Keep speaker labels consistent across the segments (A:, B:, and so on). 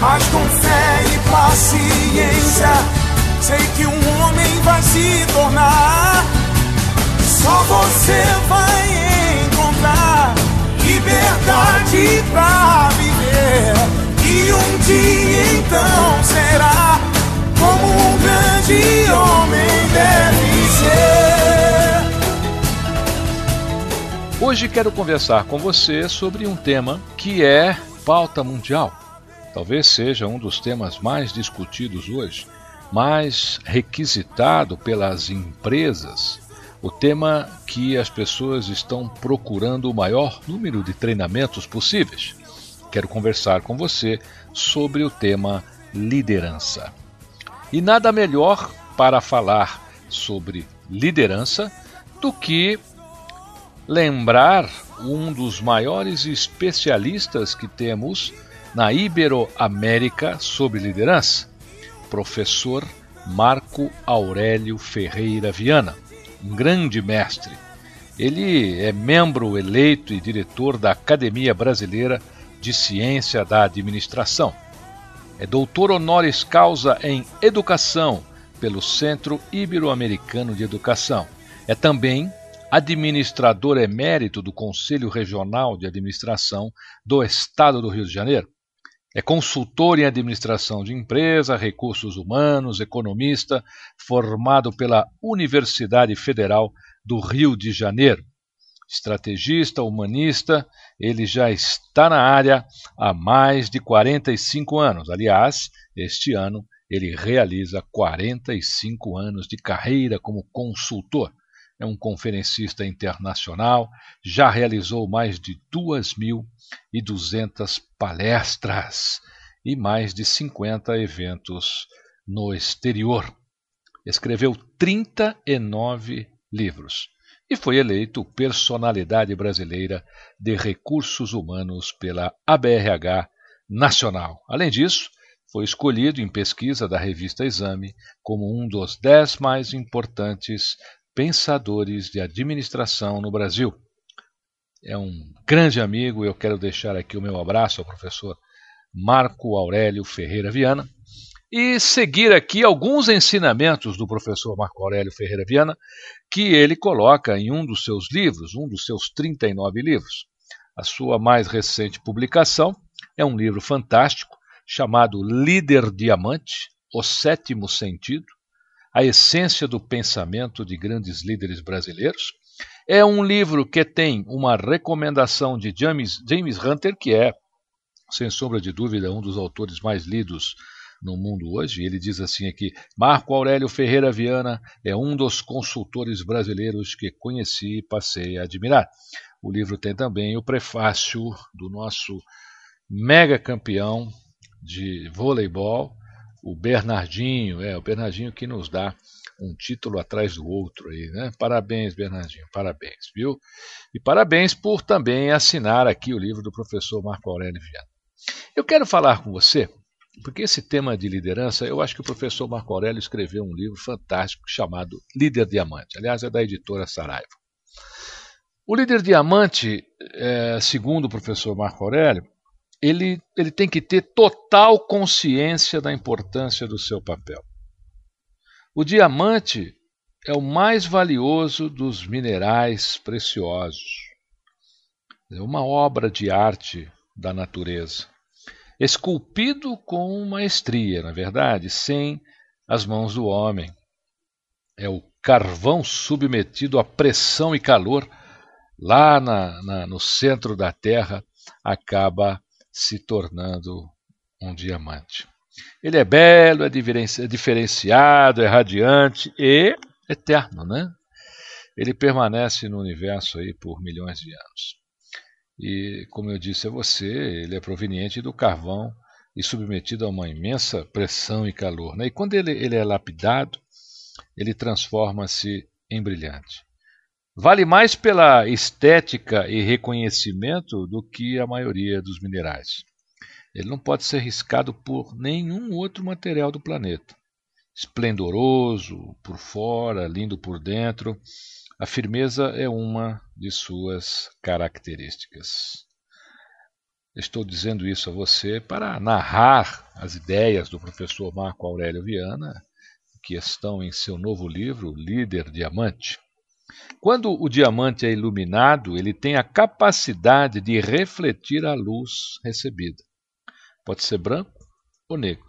A: Mas com fé e paciência, sei que um homem vai se tornar. Só você vai encontrar liberdade pra viver. E um dia então será como um grande homem deve ser.
B: Hoje quero conversar com você sobre um tema que é pauta mundial. Talvez seja um dos temas mais discutidos hoje, mais requisitado pelas empresas, o tema que as pessoas estão procurando o maior número de treinamentos possíveis. Quero conversar com você sobre o tema liderança. E nada melhor para falar sobre liderança do que lembrar um dos maiores especialistas que temos na Iberoamérica sobre liderança, professor Marco Aurélio Ferreira Viana, um grande mestre. Ele é membro eleito e diretor da Academia Brasileira de Ciência da Administração. É doutor honoris causa em Educação pelo Centro Ibero-Americano de Educação. É também administrador emérito do Conselho Regional de Administração do Estado do Rio de Janeiro. É consultor em administração de empresa, recursos humanos, economista, formado pela Universidade Federal do Rio de Janeiro. Estrategista, humanista, ele já está na área há mais de 45 anos. Aliás, este ano ele realiza 45 anos de carreira como consultor é um conferencista internacional, já realizou mais de 2.200 palestras e mais de 50 eventos no exterior. Escreveu 39 livros e foi eleito personalidade brasileira de recursos humanos pela ABRH Nacional. Além disso, foi escolhido em pesquisa da revista Exame como um dos dez mais importantes pensadores de administração no Brasil. É um grande amigo, eu quero deixar aqui o meu abraço ao professor Marco Aurélio Ferreira Viana e seguir aqui alguns ensinamentos do professor Marco Aurélio Ferreira Viana que ele coloca em um dos seus livros, um dos seus 39 livros. A sua mais recente publicação é um livro fantástico chamado Líder Diamante, O Sétimo Sentido, a essência do pensamento de grandes líderes brasileiros. É um livro que tem uma recomendação de James, James Hunter, que é, sem sombra de dúvida, um dos autores mais lidos no mundo hoje. Ele diz assim aqui: Marco Aurélio Ferreira Viana é um dos consultores brasileiros que conheci e passei a admirar. O livro tem também o prefácio do nosso mega campeão de voleibol, o Bernardinho, é o Bernardinho que nos dá um título atrás do outro aí, né? Parabéns, Bernardinho, parabéns, viu? E parabéns por também assinar aqui o livro do professor Marco Aurélio Viana. Eu quero falar com você Porque esse tema de liderança, eu acho que o professor Marco Aurélio escreveu um livro fantástico chamado Líder Diamante. Aliás, é da editora Saraiva. O líder diamante, é, segundo o professor Marco Aurélio, ele, ele tem que ter total consciência da importância do seu papel. O diamante é o mais valioso dos minerais preciosos. É uma obra de arte da natureza, esculpido com maestria, na verdade, sem as mãos do homem. É o carvão submetido à pressão e calor lá na, na, no centro da Terra acaba se tornando um diamante. Ele é belo, é diferenciado, é radiante e eterno, né? Ele permanece no universo aí por milhões de anos. E, como eu disse a você, ele é proveniente do carvão e submetido a uma imensa pressão e calor. Né? E quando ele, ele é lapidado, ele transforma-se em brilhante. Vale mais pela estética e reconhecimento do que a maioria dos minerais. Ele não pode ser riscado por nenhum outro material do planeta. Esplendoroso por fora, lindo por dentro, a firmeza é uma de suas características. Estou dizendo isso a você para narrar as ideias do professor Marco Aurélio Viana, que estão em seu novo livro, Líder Diamante. Quando o diamante é iluminado, ele tem a capacidade de refletir a luz recebida. Pode ser branco ou negro.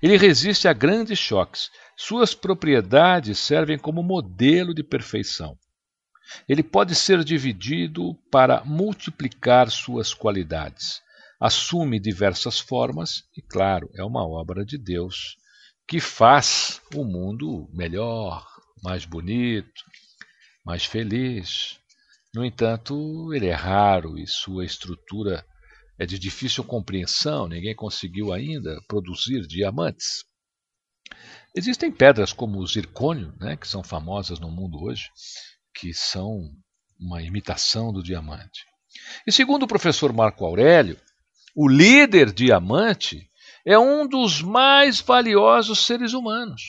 B: Ele resiste a grandes choques. Suas propriedades servem como modelo de perfeição. Ele pode ser dividido para multiplicar suas qualidades. Assume diversas formas e, claro, é uma obra de Deus que faz o mundo melhor, mais bonito, mais feliz. No entanto, ele é raro e sua estrutura é de difícil compreensão, ninguém conseguiu ainda produzir diamantes. Existem pedras como o zircônio, né, que são famosas no mundo hoje, que são uma imitação do diamante. E segundo o professor Marco Aurélio, o líder diamante é um dos mais valiosos seres humanos,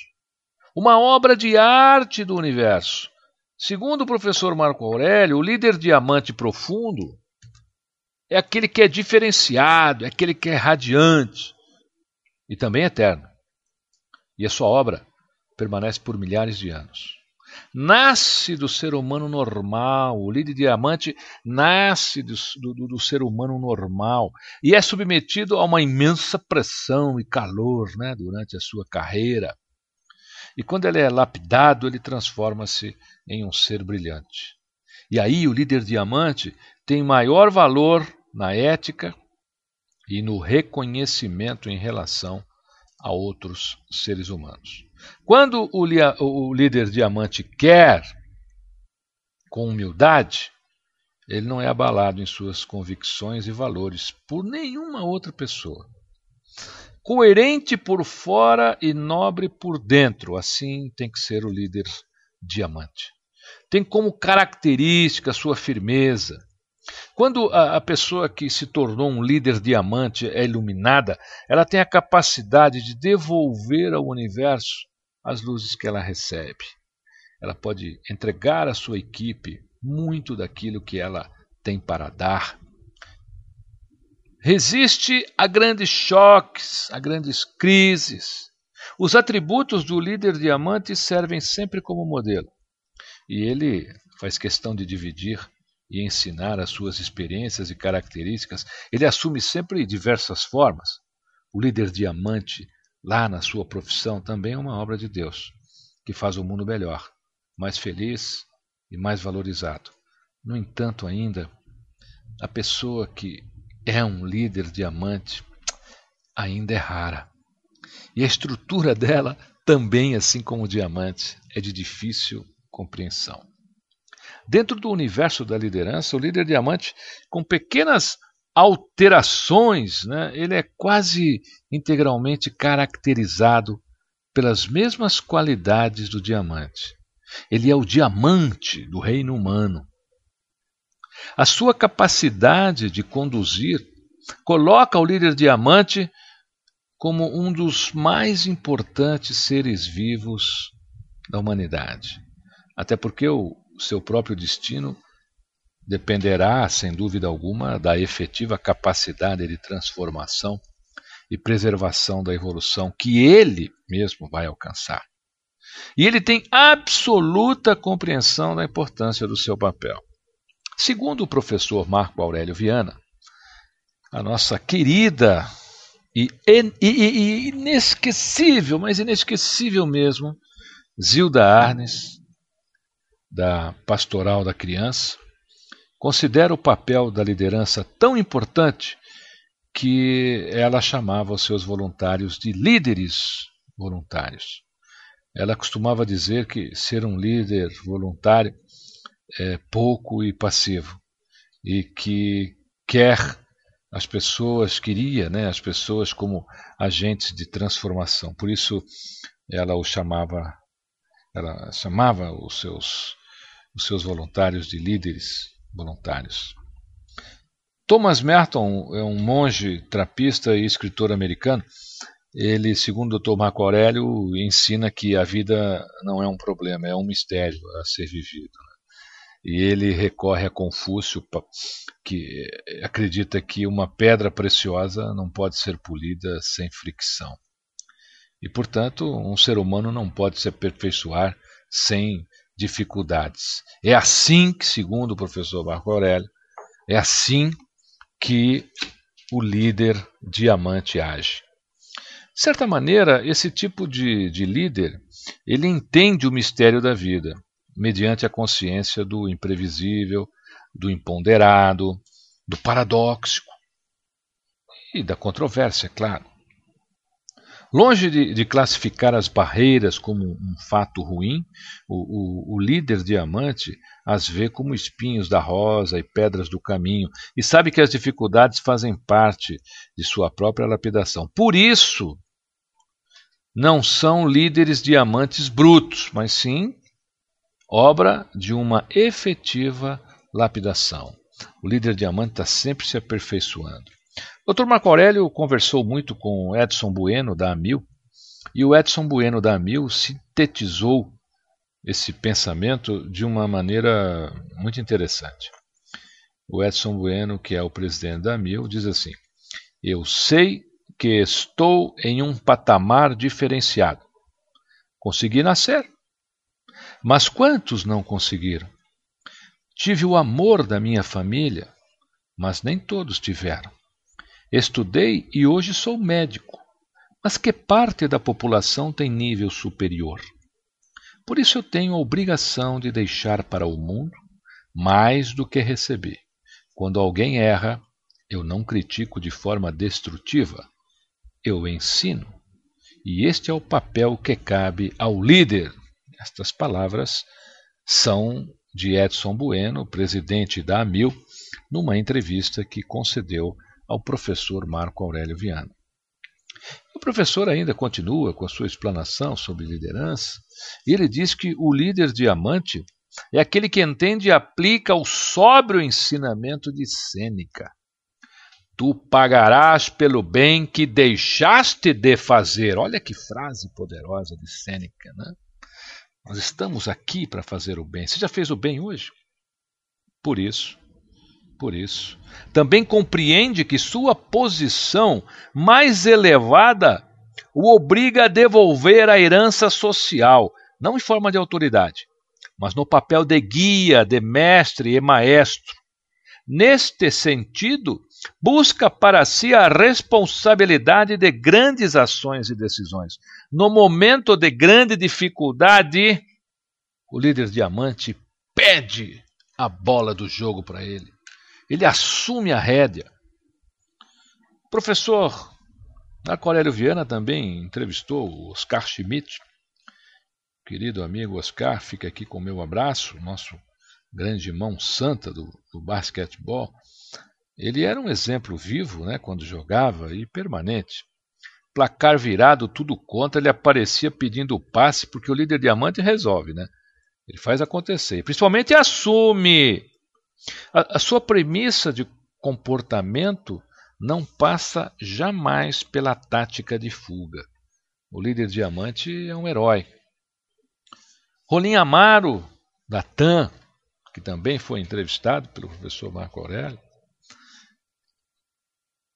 B: uma obra de arte do universo, Segundo o professor Marco Aurélio, o líder diamante profundo é aquele que é diferenciado, é aquele que é radiante e também eterno. E a sua obra permanece por milhares de anos. Nasce do ser humano normal, o líder diamante nasce do, do, do, ser humano normal e é submetido a uma imensa pressão e calor né, durante a sua carreira. E quando ele é lapidado, ele transforma-se em um ser brilhante. E aí o líder diamante tem maior valor na ética e no reconhecimento em relação a outros seres humanos. Quando o, o líder diamante quer, com humildade, ele não é abalado em suas convicções e valores por nenhuma outra pessoa coerente por fora e nobre por dentro. Assim tem que ser o líder diamante. Tem como característica a sua firmeza. Quando a, a, pessoa que se tornou um líder diamante é iluminada, ela tem a capacidade de devolver ao universo as luzes que ela recebe. Ela pode entregar à sua equipe muito daquilo que ela tem para dar resiste a grandes choques, a grandes crises. Os atributos do líder diamante servem sempre como modelo. E ele faz questão de dividir e ensinar as suas experiências e características. Ele assume sempre diversas formas. O líder diamante, lá na sua profissão, também é uma obra de Deus, que faz o mundo melhor, mais feliz e mais valorizado. No entanto, ainda, a pessoa que é um líder diamante, ainda é rara. E a estrutura dela também, assim como o diamante, é de difícil compreensão. Dentro do universo da liderança, o líder diamante, com pequenas alterações, né, ele é quase integralmente caracterizado pelas mesmas qualidades do diamante. Ele é o diamante do reino humano. A sua capacidade de conduzir coloca o líder diamante como um dos mais importantes seres vivos da humanidade. Até porque o seu próprio destino dependerá, sem dúvida alguma, da efetiva capacidade de transformação e preservação da evolução que ele mesmo vai alcançar. E ele tem absoluta compreensão da importância do seu papel. Segundo o professor Marco Aurélio Viana, a nossa querida e, inesquecível, mas inesquecível mesmo, Zilda Arnes, da Pastoral da Criança, considera o papel da liderança tão importante que ela chamava os seus voluntários de líderes voluntários. Ela costumava dizer que ser um líder voluntário é pouco e passivo e que quer as pessoas, queria né, as pessoas como agentes de transformação. Por isso ela o chamava, ela chamava os seus, os seus voluntários de líderes voluntários. Thomas Merton é um monge trapista e escritor americano ele, segundo o Dr. Marco Aurélio, ensina que a vida não é um problema, é um mistério a ser vivido. E ele recorre a Confúcio, que acredita que uma pedra preciosa não pode ser polida sem fricção. E, portanto, um ser humano não pode se aperfeiçoar sem dificuldades. É assim que, segundo o professor Marco Aurélio, é assim que o líder diamante age. De certa maneira, esse tipo de, de líder, ele entende o mistério da vida, mediante a consciência do imprevisível, do imponderado, do paradoxo e da controvérsia, claro. Longe de, de, classificar as barreiras como um fato ruim, o, o, o, líder diamante as vê como espinhos da rosa e pedras do caminho e sabe que as dificuldades fazem parte de sua própria lapidação. Por isso, não são líderes diamantes brutos, mas sim obra de uma efetiva lapidação. O líder diamante está sempre se aperfeiçoando. Dr. Marco Aurélio conversou muito com Edson Bueno, da Amil, e o Edson Bueno, da Amil, sintetizou esse pensamento de uma maneira muito interessante. O Edson Bueno, que é o presidente da Amil, diz assim: Eu sei que estou em um patamar diferenciado. Consegui nascer, mas quantos não conseguiram? Tive o amor da minha família, mas nem todos tiveram. Estudei e hoje sou médico, mas que parte da população tem nível superior? Por isso eu tenho a obrigação de deixar para o mundo mais do que receber. Quando alguém erra, eu não critico de forma destrutiva, eu ensino. E este é o papel que cabe ao líder. Estas palavras são de Edson Bueno, presidente da AMIL, numa entrevista que concedeu ao professor Marco Aurélio Viana. O professor ainda continua com a sua explanação sobre liderança, ele diz que o líder diamante é aquele que entende e aplica o sóbrio ensinamento de Sêneca. Tu pagarás pelo bem que deixaste de fazer. Olha que frase poderosa de Sêneca, né? Nós estamos aqui para fazer o bem. Você já fez o bem hoje? Por isso, por isso, também compreende que sua posição mais elevada o obriga a devolver a herança social, não em forma de autoridade, mas no papel de guia, de mestre e maestro. Neste sentido, busca para si a responsabilidade de grandes ações e decisões. No momento de grande dificuldade, o líder diamante pede a bola do jogo para ele. Ele assume a rédea. O professor Marco Aurélio Viana também entrevistou o Oscar Schmidt. Querido amigo Oscar, fica aqui com o meu abraço, nosso grande mão santa do, do basquetebol. Ele era um exemplo vivo né, quando jogava e permanente. Placar virado, tudo contra, ele aparecia pedindo o passe porque o líder diamante resolve, né? Ele faz acontecer. Principalmente assume. A, a sua premissa de comportamento não passa jamais pela tática de fuga. O líder diamante é um herói. Rolim Amaro, da TAM, que também foi entrevistado pelo professor Marco Aurélio,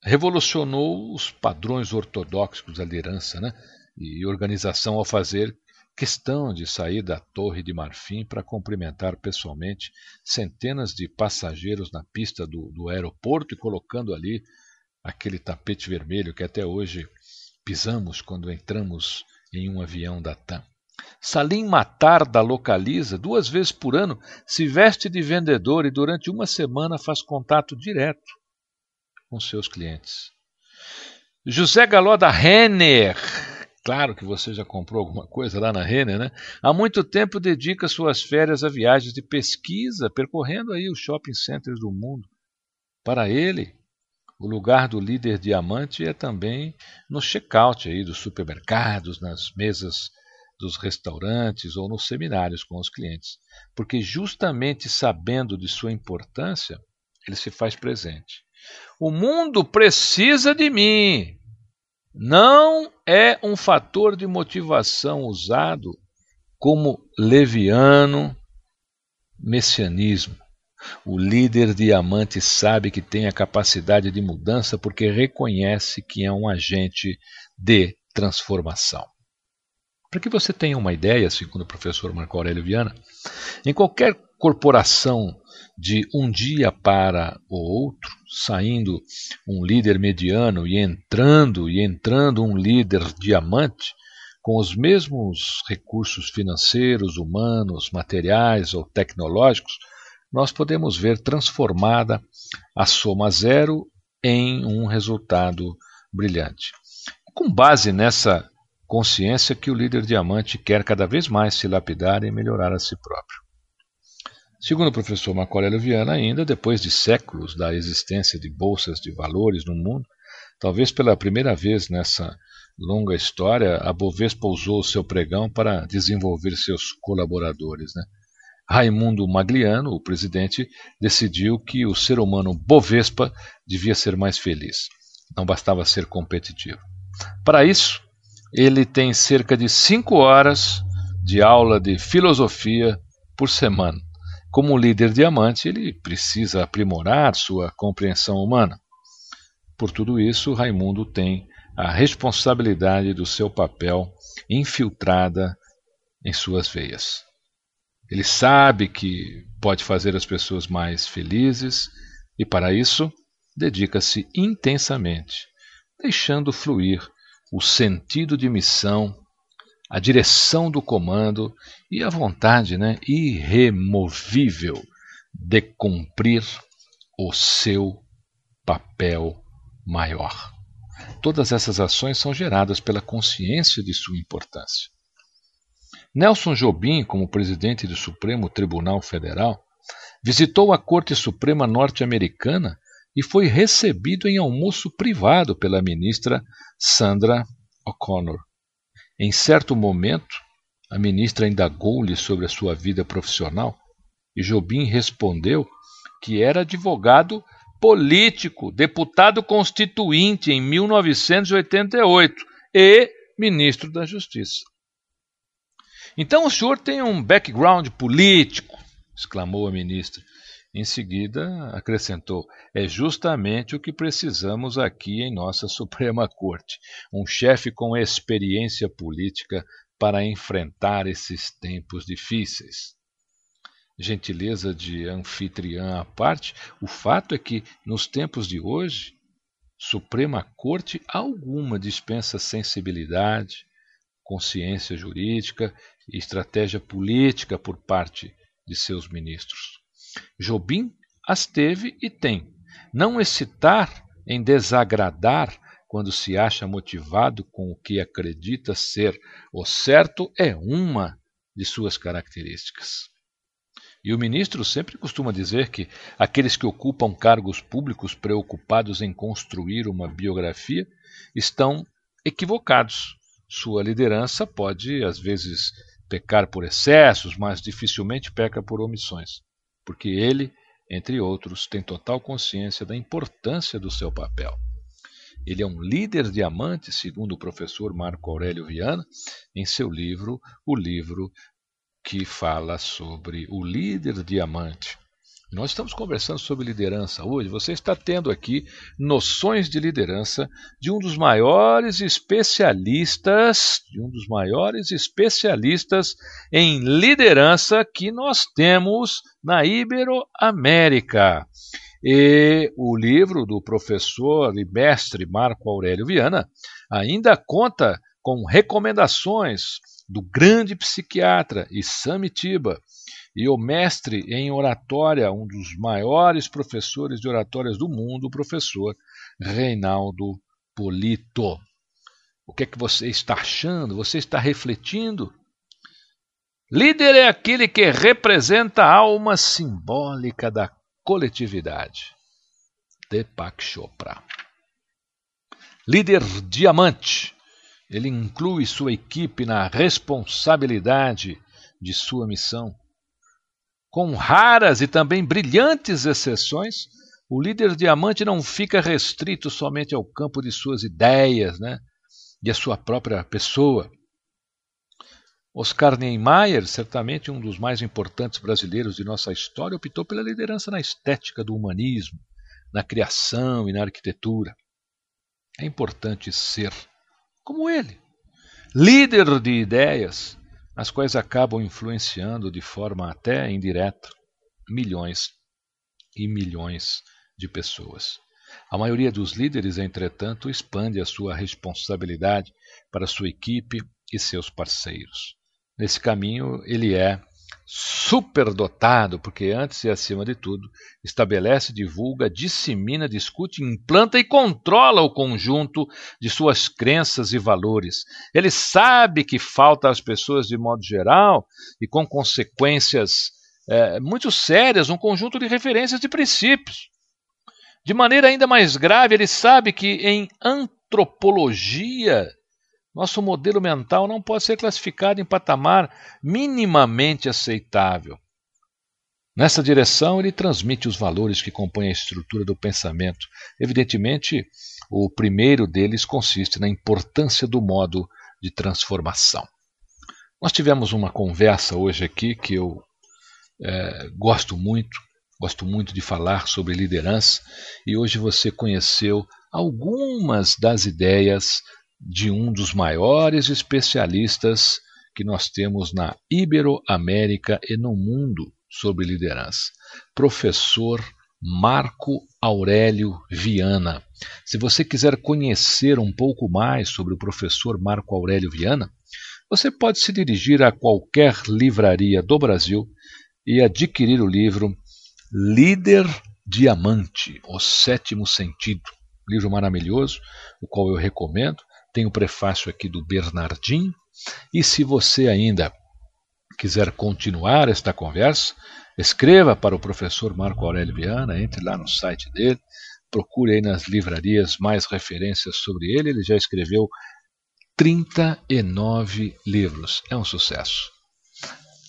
B: revolucionou os padrões ortodoxos da liderança né, e organização ao fazer questão de sair da Torre de Marfim para cumprimentar pessoalmente centenas de passageiros na pista do, do aeroporto e colocando ali aquele tapete vermelho que até hoje pisamos quando entramos em um avião da TAM. Salim Matar da Localiza, duas vezes por ano, se veste de vendedor e durante uma semana faz contato direto com seus clientes. José Galó da Renner, claro que você já comprou alguma coisa lá na Renner, né? Há muito tempo dedica suas férias a viagens de pesquisa, percorrendo aí os shopping centers do mundo. Para ele, o lugar do líder diamante é também no check-out aí dos supermercados, nas mesas dos restaurantes ou nos seminários com os clientes, porque justamente sabendo de sua importância, ele se faz presente. O mundo precisa de mim. Não é um fator de motivação usado como leviano messianismo. O líder diamante sabe que tem a capacidade de mudança porque reconhece que é um agente de transformação. Para que você tenha uma ideia, segundo o professor Marco Aurélio Viana, em qualquer corporação de um dia para o outro, saindo um líder mediano e entrando e entrando um líder diamante, com os mesmos recursos financeiros, humanos, materiais ou tecnológicos, nós podemos ver transformada a soma zero em um resultado brilhante. Com base nessa consciência que o líder diamante quer cada vez mais se lapidar e melhorar a si próprio. Segundo o professor Marco Aurélio Viana, ainda depois de séculos da existência de bolsas de valores no mundo, talvez pela primeira vez nessa longa história, a Bovespa usou seu pregão para desenvolver seus colaboradores. Né? Raimundo Magliano, o presidente, decidiu que o ser humano Bovespa devia ser mais feliz. Não bastava ser competitivo. Para isso, ele tem cerca de cinco horas de aula de filosofia por semana. Como líder diamante, ele precisa aprimorar sua compreensão humana. Por tudo isso, Raimundo tem a responsabilidade do seu papel infiltrada em suas veias. Ele sabe que pode fazer as pessoas mais felizes e, para isso, dedica-se intensamente, deixando fluir o sentido de missão, a direção do comando e a vontade né, irremovível de cumprir o seu papel maior. Todas essas ações são geradas pela consciência de sua importância. Nelson Jobim, como presidente do Supremo Tribunal Federal, visitou a Corte Suprema norte-americana e foi recebido em almoço privado pela ministra Sandra O'Connor. Em certo momento, a ministra indagou-lhe sobre a sua vida profissional e Jobim respondeu que era advogado político, deputado constituinte em 1988 e ministro da Justiça. Então o senhor tem um background político, exclamou a ministra. Em seguida, acrescentou: é justamente o que precisamos aqui em nossa Suprema Corte, um chefe com experiência política para enfrentar esses tempos difíceis. Gentileza de anfitriã à parte, o fato é que, nos tempos de hoje, Suprema Corte alguma dispensa sensibilidade, consciência jurídica e estratégia política por parte de seus ministros. Jobim as teve e tem. Não excitar em desagradar quando se acha motivado com o que acredita ser o certo é uma de suas características. E o ministro sempre costuma dizer que aqueles que ocupam cargos públicos preocupados em construir uma biografia estão equivocados. Sua liderança pode, às vezes, pecar por excessos, mas dificilmente peca por omissões porque ele, entre outros, tem total consciência da importância do seu papel. Ele é um líder diamante, segundo o professor Marco Aurélio Viana, em seu livro, o livro que fala sobre o líder diamante. Nós estamos conversando sobre liderança hoje. Você está tendo aqui noções de liderança de um dos maiores especialistas, de um dos maiores especialistas em liderança que nós temos na Iberoamérica. E o livro do professor e mestre Marco Aurélio Viana ainda conta com recomendações do grande psiquiatra Isami Tiba e o mestre em oratória, um dos maiores professores de oratórias do mundo, o professor Reinaldo Polito. O que é que você está achando? Você está refletindo? Líder é aquele que representa a alma simbólica da coletividade. Deepak Chopra. Líder diamante. Ele inclui sua equipe na responsabilidade de sua missão. Com raras e também brilhantes exceções, o líder diamante não fica restrito somente ao campo de suas ideias né, e a sua própria pessoa. Oscar Niemeyer, certamente um dos mais importantes brasileiros de nossa história, optou pela liderança na estética do humanismo, na criação e na arquitetura. É importante ser como ele, líder de ideias, as quais acabam influenciando de forma até indireta milhões e milhões de pessoas. A maioria dos líderes, entretanto, expande a sua responsabilidade para sua equipe e seus parceiros. Nesse caminho, ele é superdotado, porque antes e acima de tudo, estabelece, divulga, dissemina, discute, implanta e controla o conjunto de suas crenças e valores. Ele sabe que falta às pessoas de modo geral e com consequências é, muito sérias um conjunto de referências e princípios. De maneira ainda mais grave, ele sabe que em antropologia nosso modelo mental não pode ser classificado em patamar minimamente aceitável. Nessa direção, ele transmite os valores que compõem a estrutura do pensamento. Evidentemente, o primeiro deles consiste na importância do modo de transformação. Nós tivemos uma conversa hoje aqui que eu é, gosto muito, gosto muito de falar sobre liderança, e hoje você conheceu algumas das ideias de um dos maiores especialistas que nós temos na Iberoamérica e no mundo sobre liderança, professor Marco Aurélio Viana. Se você quiser conhecer um pouco mais sobre o professor Marco Aurélio Viana, você pode se dirigir a qualquer livraria do Brasil e adquirir o livro Líder Diamante, O Sétimo Sentido. Livro maravilhoso, o qual eu recomendo tem o prefácio aqui do Bernardinho. E se você ainda quiser continuar esta conversa, escreva para o professor Marco Aurélio Viana, entre lá no site dele, procure aí nas livrarias mais referências sobre ele. Ele já escreveu 39 livros. É um sucesso.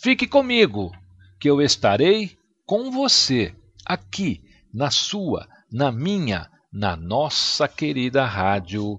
B: Fique comigo, que eu estarei com você aqui na sua, na minha, na nossa querida rádio